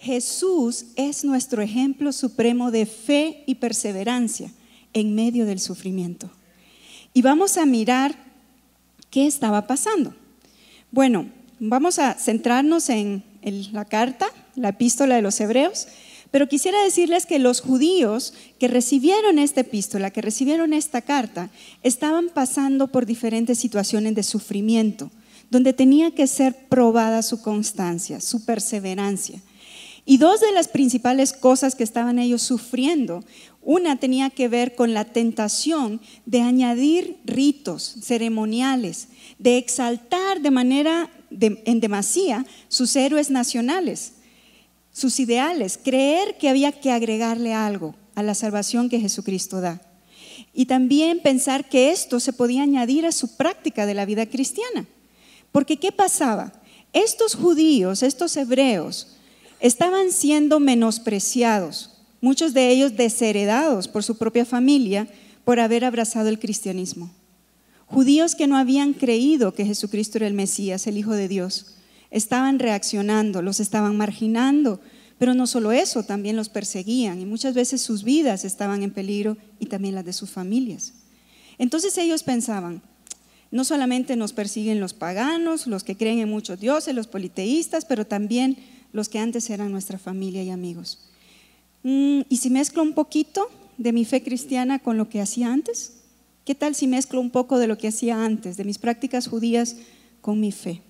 Jesús es nuestro ejemplo supremo de fe y perseverancia en medio del sufrimiento. Y vamos a mirar qué estaba pasando. Bueno, vamos a centrarnos en la carta, la epístola de los Hebreos, pero quisiera decirles que los judíos que recibieron esta epístola, que recibieron esta carta, estaban pasando por diferentes situaciones de sufrimiento, donde tenía que ser probada su constancia, su perseverancia. Y dos de las principales cosas que estaban ellos sufriendo, una tenía que ver con la tentación de añadir ritos ceremoniales, de exaltar de manera en demasía sus héroes nacionales, sus ideales, creer que había que agregarle algo a la salvación que Jesucristo da. Y también pensar que esto se podía añadir a su práctica de la vida cristiana. Porque ¿qué pasaba? Estos judíos, estos hebreos, estaban siendo menospreciados, muchos de ellos desheredados por su propia familia por haber abrazado el cristianismo. Judíos que no habían creído que Jesucristo era el Mesías, el Hijo de Dios, estaban reaccionando, los estaban marginando, pero no solo eso, también los perseguían y muchas veces sus vidas estaban en peligro y también las de sus familias. Entonces ellos pensaban, no solamente nos persiguen los paganos, los que creen en muchos dioses, los politeístas, pero también los que antes eran nuestra familia y amigos. Mm, ¿Y si mezclo un poquito de mi fe cristiana con lo que hacía antes? ¿Qué tal si mezclo un poco de lo que hacía antes, de mis prácticas judías con mi fe?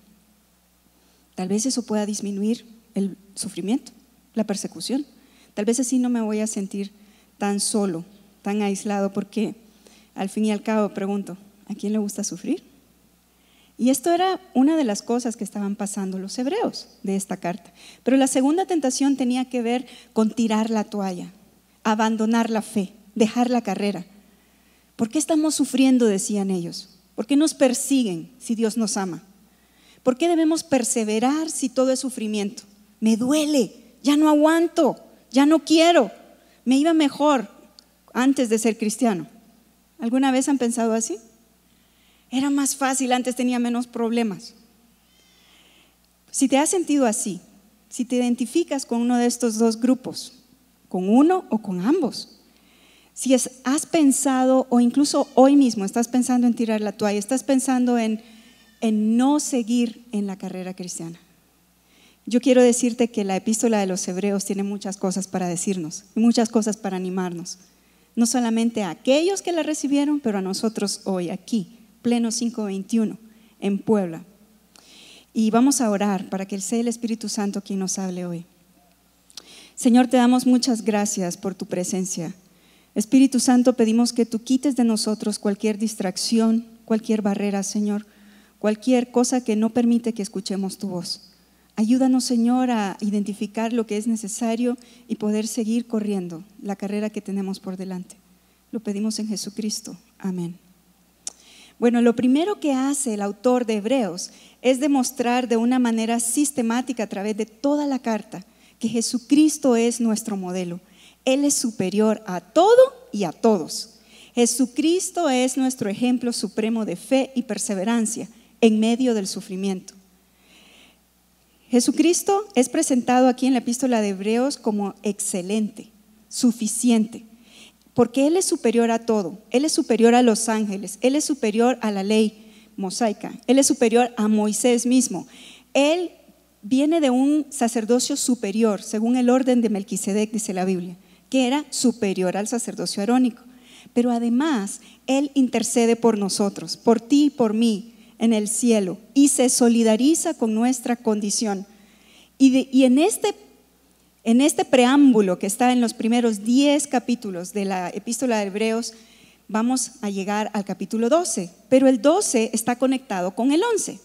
Tal vez eso pueda disminuir el sufrimiento, la persecución. Tal vez así no me voy a sentir tan solo, tan aislado, porque al fin y al cabo pregunto, ¿a quién le gusta sufrir? Y esto era una de las cosas que estaban pasando los hebreos de esta carta. Pero la segunda tentación tenía que ver con tirar la toalla, abandonar la fe, dejar la carrera. ¿Por qué estamos sufriendo? decían ellos. ¿Por qué nos persiguen si Dios nos ama? ¿Por qué debemos perseverar si todo es sufrimiento? Me duele, ya no aguanto, ya no quiero. Me iba mejor antes de ser cristiano. ¿Alguna vez han pensado así? Era más fácil, antes tenía menos problemas. Si te has sentido así, si te identificas con uno de estos dos grupos, con uno o con ambos, si has pensado o incluso hoy mismo estás pensando en tirar la toalla, estás pensando en, en no seguir en la carrera cristiana. Yo quiero decirte que la epístola de los hebreos tiene muchas cosas para decirnos, muchas cosas para animarnos. No solamente a aquellos que la recibieron, pero a nosotros hoy, aquí, pleno 521 en Puebla. Y vamos a orar para que sea el Espíritu Santo quien nos hable hoy. Señor, te damos muchas gracias por tu presencia. Espíritu Santo, pedimos que tú quites de nosotros cualquier distracción, cualquier barrera, Señor, cualquier cosa que no permite que escuchemos tu voz. Ayúdanos, Señor, a identificar lo que es necesario y poder seguir corriendo la carrera que tenemos por delante. Lo pedimos en Jesucristo. Amén. Bueno, lo primero que hace el autor de Hebreos es demostrar de una manera sistemática a través de toda la carta que Jesucristo es nuestro modelo. Él es superior a todo y a todos. Jesucristo es nuestro ejemplo supremo de fe y perseverancia en medio del sufrimiento. Jesucristo es presentado aquí en la epístola de Hebreos como excelente, suficiente porque Él es superior a todo. Él es superior a los ángeles, Él es superior a la ley mosaica, Él es superior a Moisés mismo. Él viene de un sacerdocio superior, según el orden de Melquisedec, dice la Biblia, que era superior al sacerdocio arónico. Pero además, Él intercede por nosotros, por ti y por mí, en el cielo, y se solidariza con nuestra condición. Y, en este en este preámbulo que está en los primeros 10 capítulos de la epístola de Hebreos, vamos a llegar al capítulo 12, pero el 12 está conectado con el 11.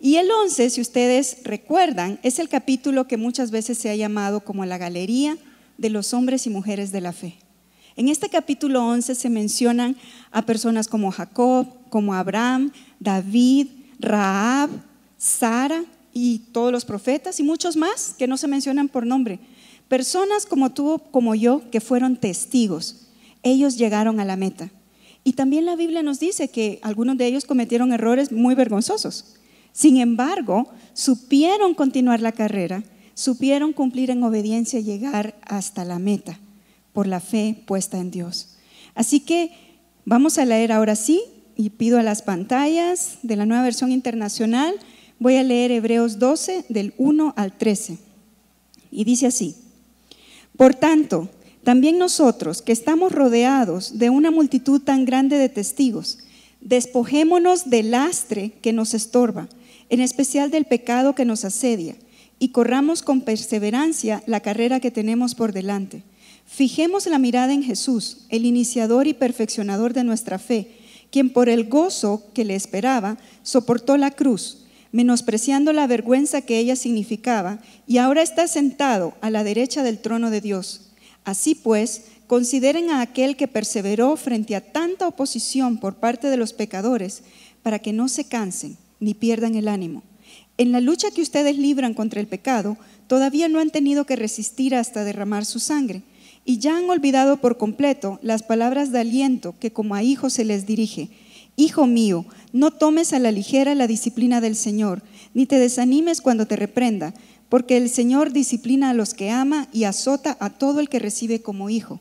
Y el 11, si ustedes recuerdan, es el capítulo que muchas veces se ha llamado como la galería de los hombres y mujeres de la fe. En este capítulo 11 se mencionan a personas como Jacob, como Abraham, David, Raab, Sara, y todos los profetas y muchos más que no se mencionan por nombre. Personas como tú, como yo, que fueron testigos. Ellos llegaron a la meta. Y también la Biblia nos dice que algunos de ellos cometieron errores muy vergonzosos. Sin embargo, supieron continuar la carrera, supieron cumplir en obediencia y llegar hasta la meta por la fe puesta en Dios. Así que vamos a leer ahora sí y pido a las pantallas de la nueva versión internacional, voy a leer Hebreos 12 del 1 al 13. Y dice así, por tanto, también nosotros que estamos rodeados de una multitud tan grande de testigos, despojémonos del lastre que nos estorba, en especial del pecado que nos asedia, y corramos con perseverancia la carrera que tenemos por delante. Fijemos la mirada en Jesús, el iniciador y perfeccionador de nuestra fe quien por el gozo que le esperaba soportó la cruz, menospreciando la vergüenza que ella significaba, y ahora está sentado a la derecha del trono de Dios. Así pues, consideren a aquel que perseveró frente a tanta oposición por parte de los pecadores, para que no se cansen ni pierdan el ánimo. En la lucha que ustedes libran contra el pecado, todavía no han tenido que resistir hasta derramar su sangre y ya han olvidado por completo las palabras de aliento que como a hijos se les dirige. Hijo mío, no tomes a la ligera la disciplina del Señor, ni te desanimes cuando te reprenda, porque el Señor disciplina a los que ama y azota a todo el que recibe como hijo.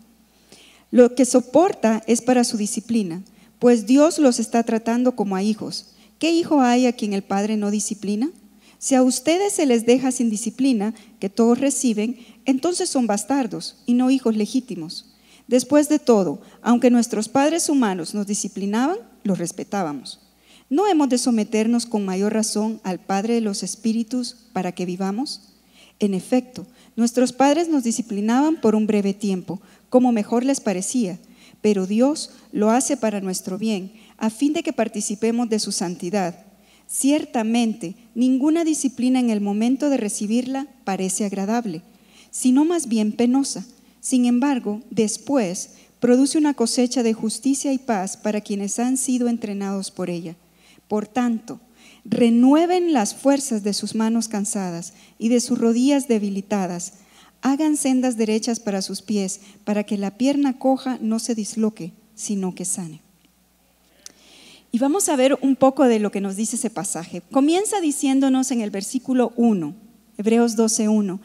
Lo que soporta es para su disciplina, pues Dios los está tratando como a hijos. ¿Qué hijo hay a quien el Padre no disciplina? Si a ustedes se les deja sin disciplina, que todos reciben, entonces son bastardos y no hijos legítimos. Después de todo, aunque nuestros padres humanos nos disciplinaban, los respetábamos. ¿No hemos de someternos con mayor razón al Padre de los Espíritus para que vivamos? En efecto, nuestros padres nos disciplinaban por un breve tiempo, como mejor les parecía, pero Dios lo hace para nuestro bien, a fin de que participemos de su santidad. Ciertamente, ninguna disciplina en el momento de recibirla parece agradable sino más bien penosa. Sin embargo, después produce una cosecha de justicia y paz para quienes han sido entrenados por ella. Por tanto, renueven las fuerzas de sus manos cansadas y de sus rodillas debilitadas. Hagan sendas derechas para sus pies, para que la pierna coja no se disloque, sino que sane. Y vamos a ver un poco de lo que nos dice ese pasaje. Comienza diciéndonos en el versículo 1, Hebreos 12.1,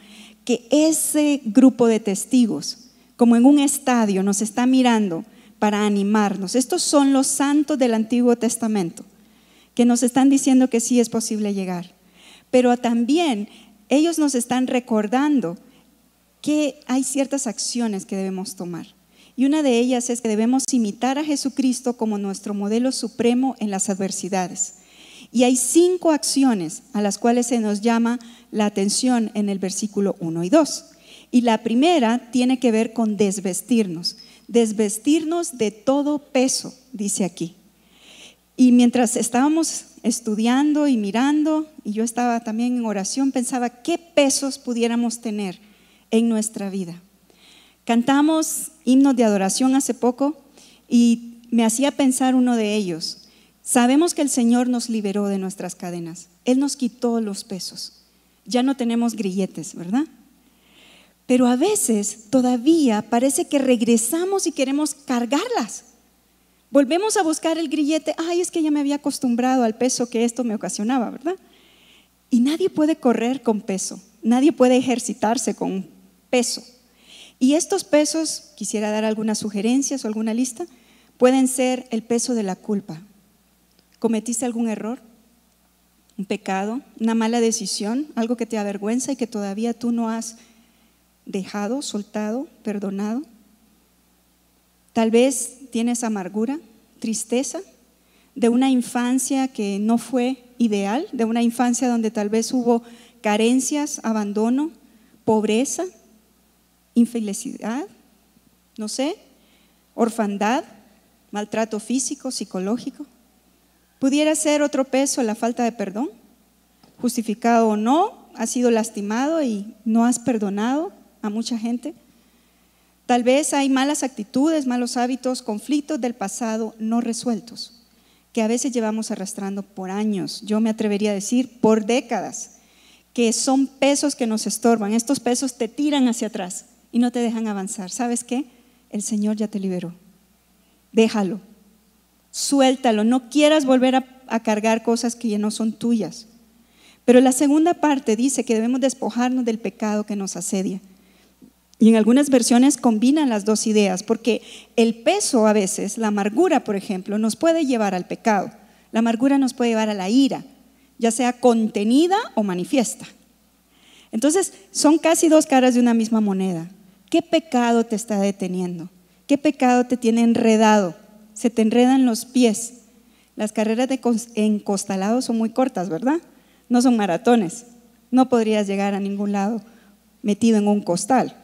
que ese grupo de testigos, como en un estadio, nos está mirando para animarnos. Estos son los santos del Antiguo Testamento, que nos están diciendo que sí es posible llegar. Pero también ellos nos están recordando que hay ciertas acciones que debemos tomar. Y una de ellas es que debemos imitar a Jesucristo como nuestro modelo supremo en las adversidades. Y hay cinco acciones a las cuales se nos llama la atención en el versículo 1 y 2. Y la primera tiene que ver con desvestirnos, desvestirnos de todo peso, dice aquí. Y mientras estábamos estudiando y mirando, y yo estaba también en oración, pensaba qué pesos pudiéramos tener en nuestra vida. Cantamos himnos de adoración hace poco y me hacía pensar uno de ellos. Sabemos que el Señor nos liberó de nuestras cadenas. Él nos quitó los pesos. Ya no tenemos grilletes, ¿verdad? Pero a veces todavía parece que regresamos y queremos cargarlas. Volvemos a buscar el grillete. Ay, es que ya me había acostumbrado al peso que esto me ocasionaba, ¿verdad? Y nadie puede correr con peso. Nadie puede ejercitarse con peso. Y estos pesos, quisiera dar algunas sugerencias o alguna lista, pueden ser el peso de la culpa, ¿Cometiste algún error? ¿Un pecado? ¿Una mala decisión? ¿Algo que te avergüenza y que todavía tú no has dejado, soltado, perdonado? Tal vez tienes amargura, tristeza de una infancia que no fue ideal, de una infancia donde tal vez hubo carencias, abandono, pobreza, infelicidad, no sé, orfandad, maltrato físico, psicológico. Pudiera ser otro peso la falta de perdón, justificado o no, has sido lastimado y no has perdonado a mucha gente. Tal vez hay malas actitudes, malos hábitos, conflictos del pasado no resueltos, que a veces llevamos arrastrando por años, yo me atrevería a decir por décadas, que son pesos que nos estorban. Estos pesos te tiran hacia atrás y no te dejan avanzar. ¿Sabes qué? El Señor ya te liberó. Déjalo, suéltalo, no quieras volver a, cargar cosas que ya no son tuyas. Pero la segunda parte dice que debemos despojarnos del pecado que nos asedia. Y en algunas versiones combinan las dos ideas, porque el peso a veces, la amargura, por ejemplo, nos puede llevar al pecado. La amargura nos puede llevar a la ira, ya sea contenida o manifiesta. Entonces, son casi dos caras de una misma moneda. ¿Qué pecado te está deteniendo? ¿Qué pecado te tiene enredado? Se te enredan los pies. Las carreras de encostalado son muy cortas, ¿verdad? No son maratones. No podrías llegar a ningún lado metido en un costal.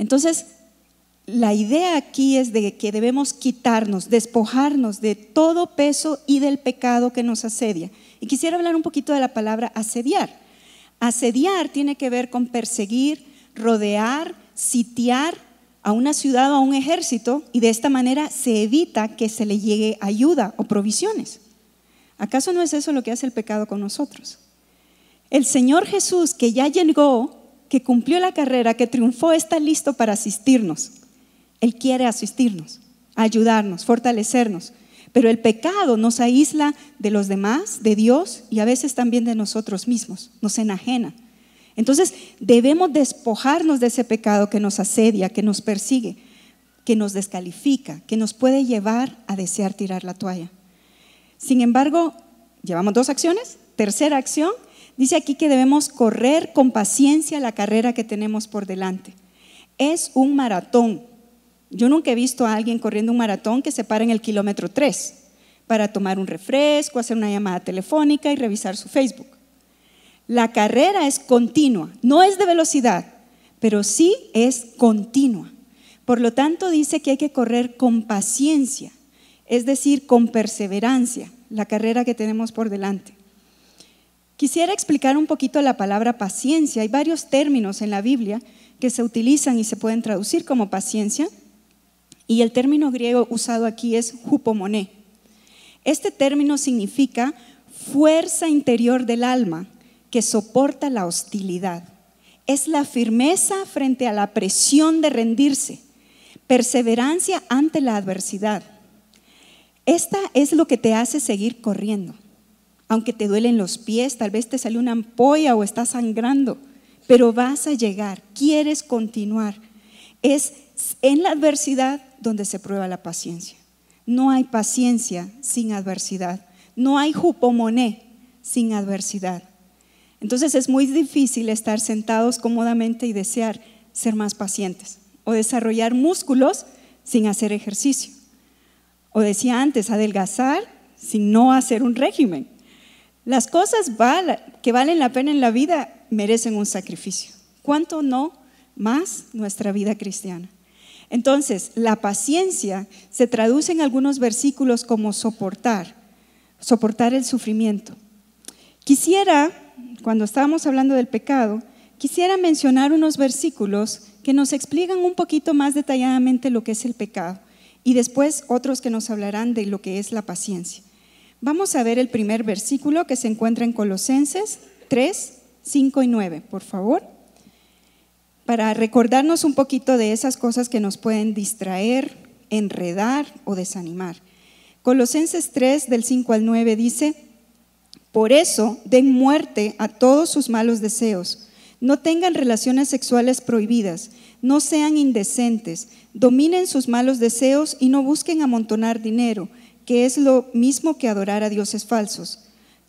Entonces, la idea aquí es de que debemos quitarnos, despojarnos de todo peso y del pecado que nos asedia. Y quisiera hablar un poquito de la palabra asediar. Asediar tiene que ver con perseguir, rodear, sitiar a una ciudad o a un ejército y de esta manera se evita que se le llegue ayuda o provisiones. ¿Acaso no es eso lo que hace el pecado con nosotros? El Señor Jesús, que ya llegó, que cumplió la carrera, que triunfó, está listo para asistirnos. Él quiere asistirnos, ayudarnos, fortalecernos. Pero el pecado nos aísla de los demás, de Dios y a veces también de nosotros mismos, nos enajena. Entonces debemos despojarnos de ese pecado que nos asedia, que nos persigue, que nos descalifica, que nos puede llevar a desear tirar la toalla. Sin embargo, llevamos dos acciones. Tercera acción, dice aquí que debemos correr con paciencia la carrera que tenemos por delante. Es un maratón. Yo nunca he visto a alguien corriendo un maratón que se para en el kilómetro 3 para tomar un refresco, hacer una llamada telefónica y revisar su Facebook. La carrera es continua, no es de velocidad, pero sí es continua. Por lo tanto, dice que hay que correr con paciencia, es decir, con perseverancia, la carrera que tenemos por delante. Quisiera explicar un poquito la palabra paciencia. Hay varios términos en la Biblia que se utilizan y se pueden traducir como paciencia. Y el término griego usado aquí es hupomoné. Este término significa fuerza interior del alma que soporta la hostilidad. Es la firmeza frente a la presión de rendirse, perseverancia ante la adversidad. Esta es lo que te hace seguir corriendo. Aunque te duelen los pies, tal vez te sale una ampolla o estás sangrando, pero vas a llegar, quieres continuar. Es en la adversidad donde se prueba la paciencia. No hay paciencia sin adversidad. No hay jupomoné sin adversidad. Entonces es muy difícil estar sentados cómodamente y desear ser más pacientes o desarrollar músculos sin hacer ejercicio. O decía antes, adelgazar sin no hacer un régimen. Las cosas que valen la pena en la vida merecen un sacrificio. ¿Cuánto no más nuestra vida cristiana? Entonces, la paciencia se traduce en algunos versículos como soportar, soportar el sufrimiento. Quisiera cuando estábamos hablando del pecado, quisiera mencionar unos versículos que nos explican un poquito más detalladamente lo que es el pecado y después otros que nos hablarán de lo que es la paciencia. Vamos a ver el primer versículo que se encuentra en Colosenses 3, 5 y 9, por favor, para recordarnos un poquito de esas cosas que nos pueden distraer, enredar o desanimar. Colosenses 3 del 5 al 9 dice, por eso, den muerte a todos sus malos deseos. No tengan relaciones sexuales prohibidas, no sean indecentes, dominen sus malos deseos y no busquen amontonar dinero, que es lo mismo que adorar a dioses falsos.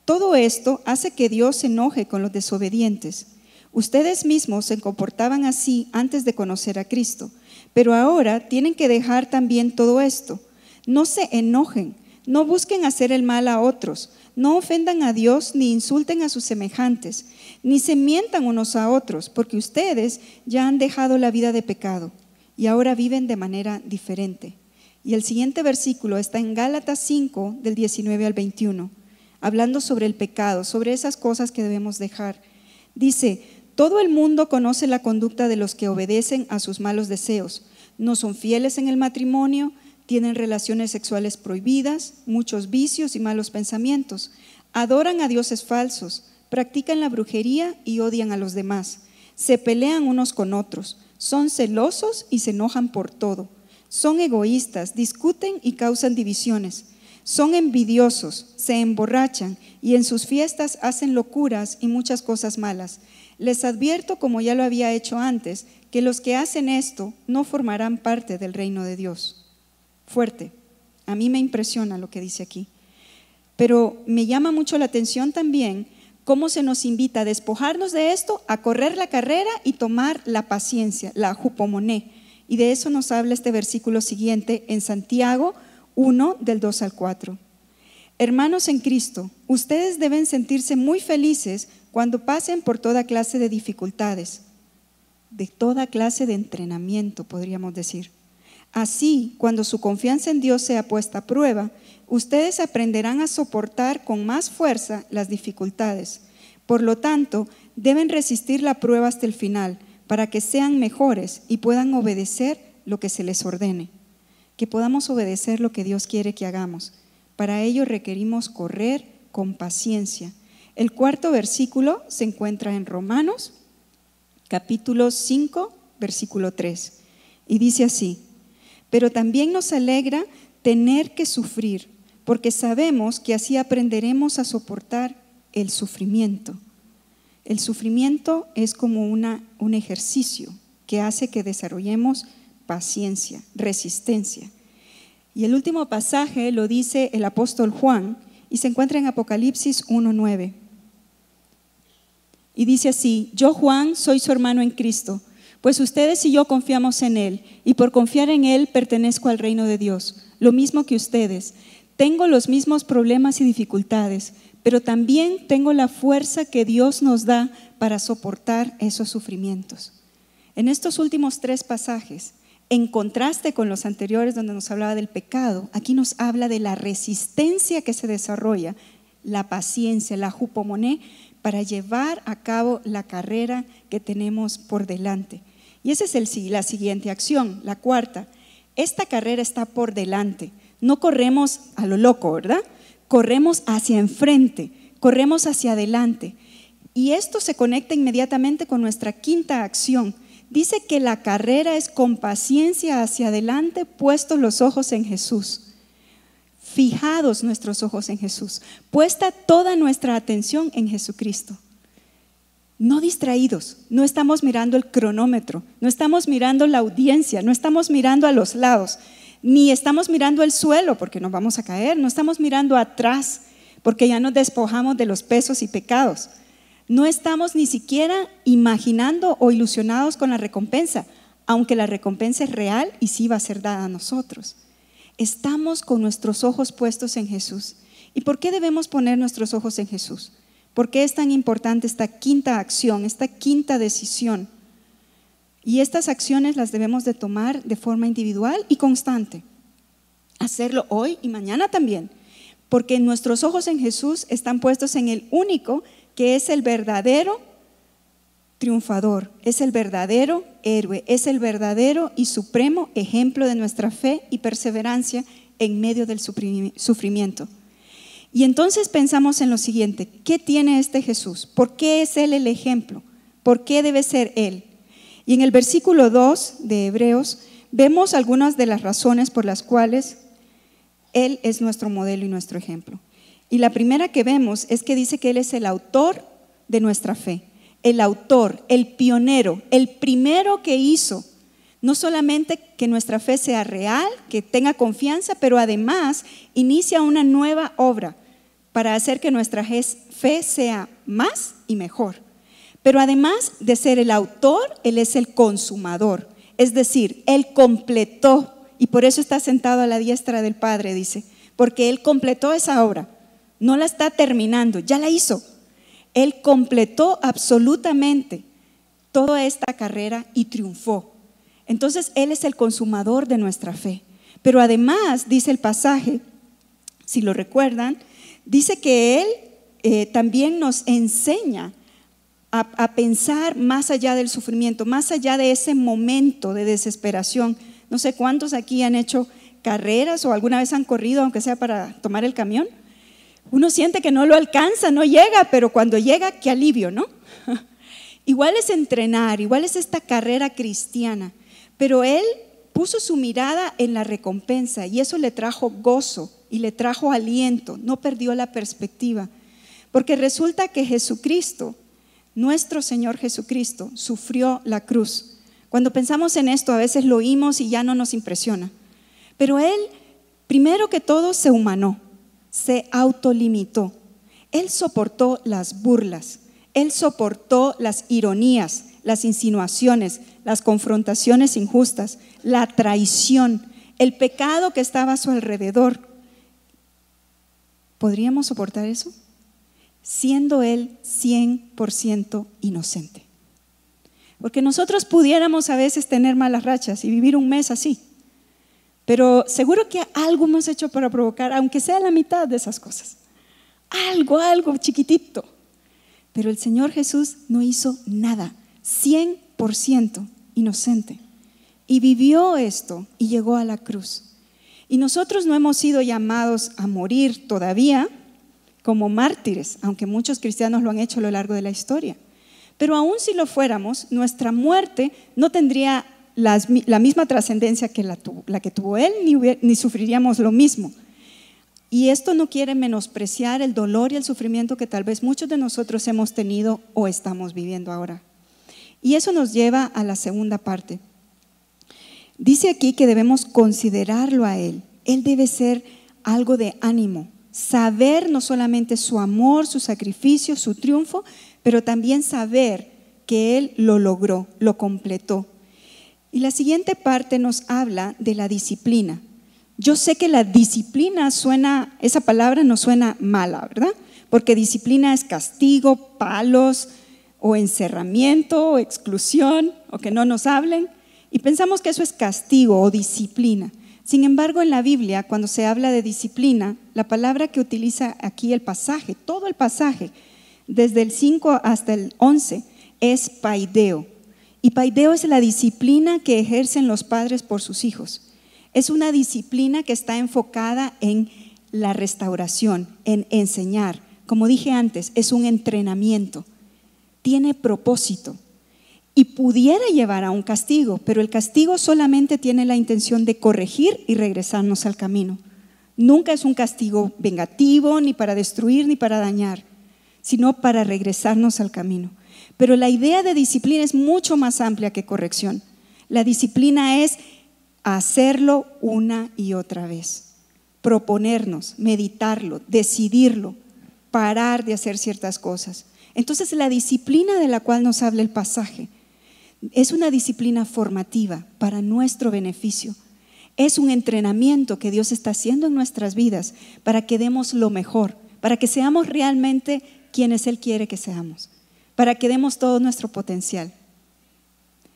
Todo esto hace que Dios se enoje con los desobedientes. Ustedes mismos se comportaban así antes de conocer a Cristo, pero ahora tienen que dejar también todo esto. No se enojen, no busquen hacer el mal a otros no ofendan a Dios ni insulten a sus semejantes, ni se mientan unos a otros, porque ustedes ya han dejado la vida de pecado y ahora viven de manera diferente. Y el siguiente versículo está en Gálatas 5, del 19 al 21, hablando sobre el pecado, sobre esas cosas que debemos dejar. Dice, todo el mundo conoce la conducta de los que obedecen a sus malos deseos. No son fieles en el matrimonio, tienen relaciones sexuales prohibidas, muchos vicios y malos pensamientos, adoran a dioses falsos, practican la brujería y odian a los demás, se pelean unos con otros, son celosos y se enojan por todo, son egoístas, discuten y causan divisiones, Son envidiosos, se emborrachan y en sus fiestas hacen locuras y muchas cosas malas. Les advierto, como ya lo había hecho antes, que los que hacen esto no formarán parte del reino de Dios. Fuerte. A mí me impresiona lo que dice aquí. Pero me llama mucho la atención también cómo se nos invita a despojarnos de esto, a correr la carrera y tomar la paciencia, la jupomoné. Y de eso nos habla este versículo siguiente en Santiago 1 del 2 al 4. Hermanos en Cristo, ustedes deben sentirse muy felices cuando pasen por toda clase de dificultades, de toda clase de entrenamiento, podríamos decir. Así, cuando su confianza en Dios sea puesta a prueba, ustedes aprenderán a soportar con más fuerza las dificultades. Por lo tanto, deben resistir la prueba hasta el final para que sean mejores y puedan obedecer lo que se les ordene. Que podamos obedecer lo que Dios quiere que hagamos. Para ello requerimos correr con paciencia. El cuarto versículo se encuentra en Romanos, capítulo 5, versículo 3. Y dice así, pero también nos alegra tener que sufrir porque sabemos que así aprenderemos a soportar el sufrimiento. El sufrimiento es como una, un ejercicio que hace que desarrollemos paciencia, resistencia. Y el último pasaje lo dice el apóstol Juan y se encuentra en Apocalipsis 1.9. Y dice así, yo Juan soy su hermano en Cristo, pues ustedes y yo confiamos en Él, y por confiar en Él pertenezco al reino de Dios, lo mismo que ustedes. Tengo los mismos problemas y dificultades, pero también tengo la fuerza que Dios nos da para soportar esos sufrimientos. En estos últimos tres pasajes, en contraste con los anteriores donde nos hablaba del pecado, aquí nos habla de la resistencia que se desarrolla, la paciencia, la jupomoné, para llevar a cabo la carrera que tenemos por delante. Y esa es la siguiente acción, la cuarta. Esta carrera está por delante no corremos a lo loco, ¿verdad? Corremos hacia enfrente, corremos hacia adelante. Y esto se conecta inmediatamente con nuestra quinta acción. Dice que la carrera es con paciencia hacia adelante, puestos los ojos en Jesús. Fijados nuestros ojos en Jesús, puesta toda nuestra atención en Jesucristo. No distraídos, no estamos mirando el cronómetro, no estamos mirando la audiencia, no estamos mirando a los lados, ni estamos mirando el suelo porque nos vamos a caer, no estamos mirando atrás porque ya nos despojamos de los pesos y pecados. No estamos ni siquiera imaginando o ilusionados con la recompensa, aunque la recompensa es real y sí va a ser dada a nosotros. Estamos con nuestros ojos puestos en Jesús. ¿Y por qué debemos poner nuestros ojos en Jesús? ¿Por qué es tan importante esta quinta acción, esta quinta decisión? Y estas acciones las debemos de tomar de forma individual y constante. Hacerlo hoy y mañana también, porque nuestros ojos en Jesús están puestos en el único que es el verdadero triunfador, es el verdadero héroe, es el verdadero y supremo ejemplo de nuestra fe y perseverancia en medio del sufrimiento. Y entonces pensamos en lo siguiente, ¿qué tiene este Jesús? ¿Por qué es Él el ejemplo? ¿Por qué debe ser Él? Y en el versículo 2 de Hebreos vemos algunas de las razones por las cuales Él es nuestro modelo y nuestro ejemplo. Y la primera que vemos es que dice que Él es el autor de nuestra fe, el autor, el pionero, el primero que hizo no solamente que nuestra fe sea real, que tenga confianza, pero además inicia una nueva obra para hacer que nuestra fe sea más y mejor. Pero además de ser el autor, Él es el consumador. Es decir, Él completó, y por eso está sentado a la diestra del Padre, dice, porque Él completó esa obra. No la está terminando, ya la hizo. Él completó absolutamente toda esta carrera y triunfó. Entonces Él es el consumador de nuestra fe. Pero además, dice el pasaje, si lo recuerdan, dice que Él eh, también nos enseña a, pensar más allá del sufrimiento, más allá de ese momento de desesperación. No sé cuántos aquí han hecho carreras o alguna vez han corrido, aunque sea para tomar el camión. Uno siente que no lo alcanza, no llega, pero cuando llega, qué alivio, ¿no? igual es entrenar, igual es esta carrera cristiana, pero él puso su mirada en la recompensa y eso le trajo gozo y le trajo aliento, no perdió la perspectiva. Porque resulta que Jesucristo, nuestro Señor Jesucristo, sufrió la cruz. Cuando pensamos en esto, a veces lo oímos y ya no nos impresiona. Pero Él, primero que todo, se humanó, se autolimitó. Él soportó las burlas, Él soportó las ironías, las insinuaciones, las confrontaciones injustas, la traición, el pecado que estaba a su alrededor. ¿Podríamos soportar eso? Siendo Él 100% inocente. Porque nosotros pudiéramos a veces tener malas rachas y vivir un mes así. Pero seguro que algo hemos hecho para provocar, aunque sea la mitad de esas cosas. Algo, algo chiquitito. Pero el Señor Jesús no hizo nada. 100% inocente. Y vivió esto y llegó a la cruz. Y nosotros no hemos sido llamados a morir todavía como mártires, aunque muchos cristianos lo han hecho a lo largo de la historia. Pero aún si lo fuéramos, nuestra muerte no tendría la misma trascendencia que la, que tuvo él, ni, ni sufriríamos lo mismo. Y esto no quiere menospreciar el dolor y el sufrimiento que tal vez muchos de nosotros hemos tenido o estamos viviendo ahora. Y eso nos lleva a la segunda parte. Dice aquí que debemos considerarlo a Él. Él debe ser algo de ánimo, saber no solamente su amor, su sacrificio, su triunfo, pero también saber que Él lo logró, lo completó. Y la siguiente parte nos habla de la disciplina. Yo sé que la disciplina suena, esa palabra no suena mala, ¿verdad? Porque disciplina es castigo, palos, o encerramiento o exclusión o que no nos hablen y pensamos que eso es castigo o disciplina. Sin embargo, en la Biblia, cuando se habla de disciplina, la palabra que utiliza aquí el pasaje, todo el pasaje, desde el 5 hasta el 11, es paideo. Y paideo es la disciplina que ejercen los padres por sus hijos. Es una disciplina que está enfocada en la restauración, en enseñar. Como dije antes, es un entrenamiento tiene propósito y pudiera llevar a un castigo, pero el castigo solamente tiene la intención de corregir y regresarnos al camino. Nunca es un castigo vengativo, ni para destruir, ni para dañar, sino para regresarnos al camino. Pero la idea de disciplina es mucho más amplia que corrección. La disciplina es hacerlo una y otra vez, proponernos, meditarlo, decidirlo, parar de hacer ciertas cosas. Entonces la disciplina de la cual nos habla el pasaje es una disciplina formativa para nuestro beneficio. Es un entrenamiento que Dios está haciendo en nuestras vidas para que demos lo mejor, para que seamos realmente quienes Él quiere que seamos, para que demos todo nuestro potencial.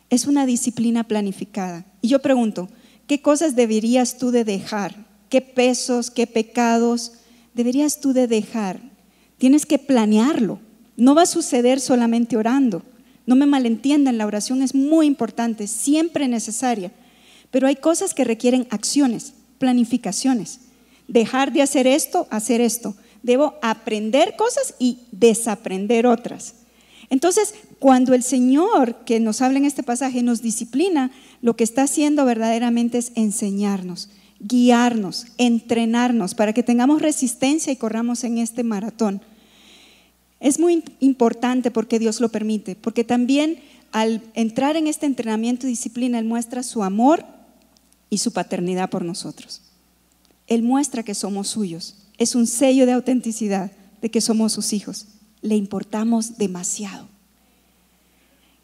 Es una disciplina planificada. Y yo pregunto, ¿qué cosas deberías tú de dejar? ¿Qué pesos, qué pecados deberías tú de dejar? Tienes que planearlo. No va a suceder solamente orando. No me malentiendan, la oración es muy importante, siempre necesaria. Pero hay cosas que requieren acciones, planificaciones. Dejar de hacer esto, hacer esto. Debo aprender cosas y desaprender otras. Entonces, cuando el Señor que nos habla en este pasaje nos disciplina, lo que está haciendo verdaderamente es enseñarnos, guiarnos, entrenarnos para que tengamos resistencia y corramos en este maratón. Es muy importante porque Dios lo permite, porque también al entrar en este entrenamiento y disciplina, Él muestra su amor y su paternidad por nosotros. Él muestra que somos suyos. Es un sello de autenticidad de que somos sus hijos. Le importamos demasiado.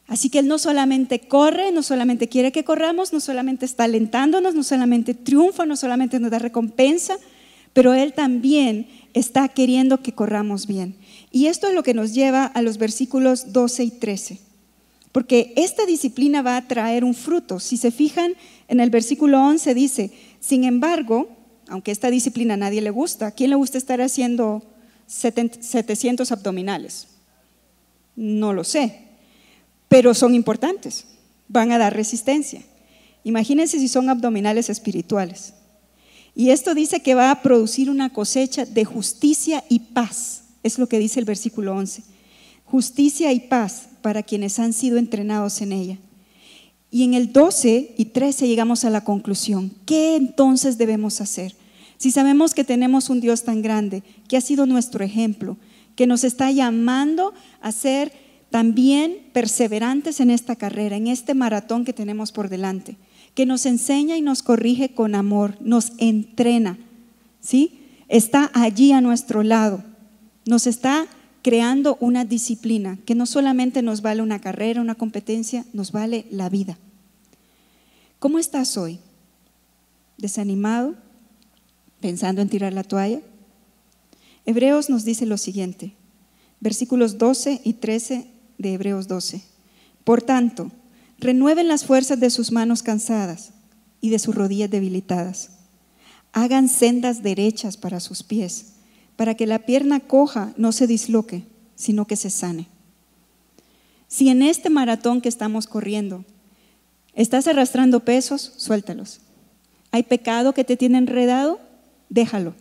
Así que Él no solamente corre, no solamente quiere que corramos, no solamente está alentándonos, no solamente triunfa, no solamente nos da recompensa, pero Él también está queriendo que corramos bien. Y esto es lo que nos lleva a los versículos 12 y 13. Porque esta disciplina va a traer un fruto. Si se fijan, en el versículo 11 dice, sin embargo, aunque esta disciplina a nadie le gusta, ¿a quién le gusta estar haciendo 700 abdominales? No lo sé, pero son importantes, van a dar resistencia. Imagínense si son abdominales espirituales. Y esto dice que va a producir una cosecha de justicia y paz es lo que dice el versículo 11. Justicia y paz para quienes han sido entrenados en ella. Y en el 12 y 13 llegamos a la conclusión. ¿Qué entonces debemos hacer? Si sabemos que tenemos un Dios tan grande, que ha sido nuestro ejemplo, que nos está llamando a ser también perseverantes en esta carrera, en este maratón que tenemos por delante, que nos enseña y nos corrige con amor, nos entrena, ¿sí? Está allí a nuestro lado, nos está creando una disciplina que no solamente nos vale una carrera, una competencia, nos vale la vida. ¿Cómo estás hoy? ¿Desanimado? ¿Pensando en tirar la toalla? Hebreos nos dice lo siguiente, versículos 12 y 13 de Hebreos 12. Por tanto, renueven las fuerzas de sus manos cansadas y de sus rodillas debilitadas. Hagan sendas derechas para sus pies, para que la pierna coja no se disloque, sino que se sane. Si en este maratón que estamos corriendo estás arrastrando pesos, suéltalos. ¿Hay pecado que te tiene enredado? Déjalo.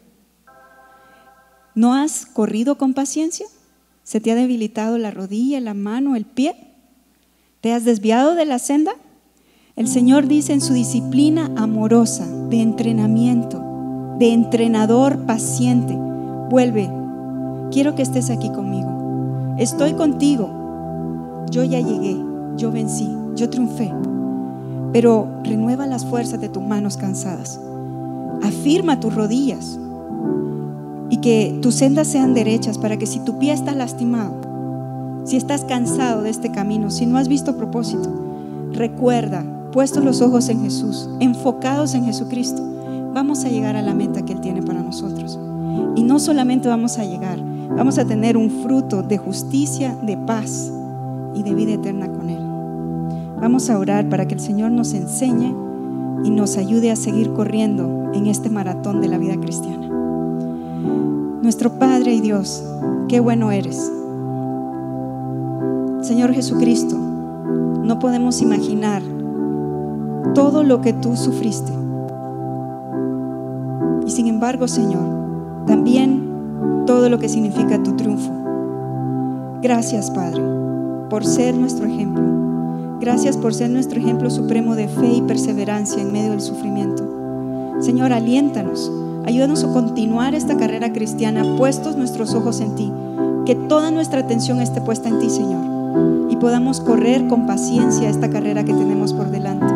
¿No has corrido con paciencia? ¿Se te ha debilitado la rodilla, la mano, el pie? ¿Te has desviado de la senda? El Señor dice en su disciplina amorosa de entrenamiento, de entrenador paciente, vuelve, quiero que estés aquí conmigo. Estoy contigo. Yo ya llegué, yo vencí, yo triunfé. Pero renueva las fuerzas de tus manos cansadas. Afirma tus rodillas y que tus sendas sean derechas para que si tu pie está lastimado, si estás cansado de este camino, si no has visto propósito, recuerda, puestos los ojos en Jesús, enfocados en Jesucristo, vamos a llegar a la meta que Él tiene para nosotros. Y no solamente vamos a llegar, vamos a tener un fruto de justicia, de paz y de vida eterna con Él. Vamos a orar para que el Señor nos enseñe y nos ayude a seguir corriendo en este maratón de la vida cristiana. Nuestro Padre y Dios, qué bueno eres. Señor Jesucristo, no podemos imaginar todo lo que tú sufriste. Y sin embargo, Señor, también todo lo que significa tu triunfo. Gracias, Padre, por ser nuestro ejemplo. Gracias por ser nuestro ejemplo supremo de fe y perseverancia en medio del sufrimiento. Señor, aliéntanos Ayúdanos a continuar esta carrera cristiana puestos nuestros ojos en ti. Que toda nuestra atención esté puesta en ti, Señor. Y podamos correr con paciencia esta carrera que tenemos por delante.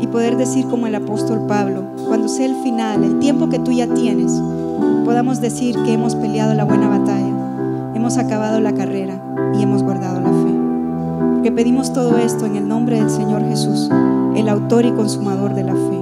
Y poder decir como el apóstol Pablo, cuando sea el final, el tiempo que tú ya tienes, podamos decir que hemos peleado la buena batalla, hemos acabado la carrera y hemos guardado la fe. Que pedimos todo esto en el nombre del Señor Jesús, el autor y consumador de la fe.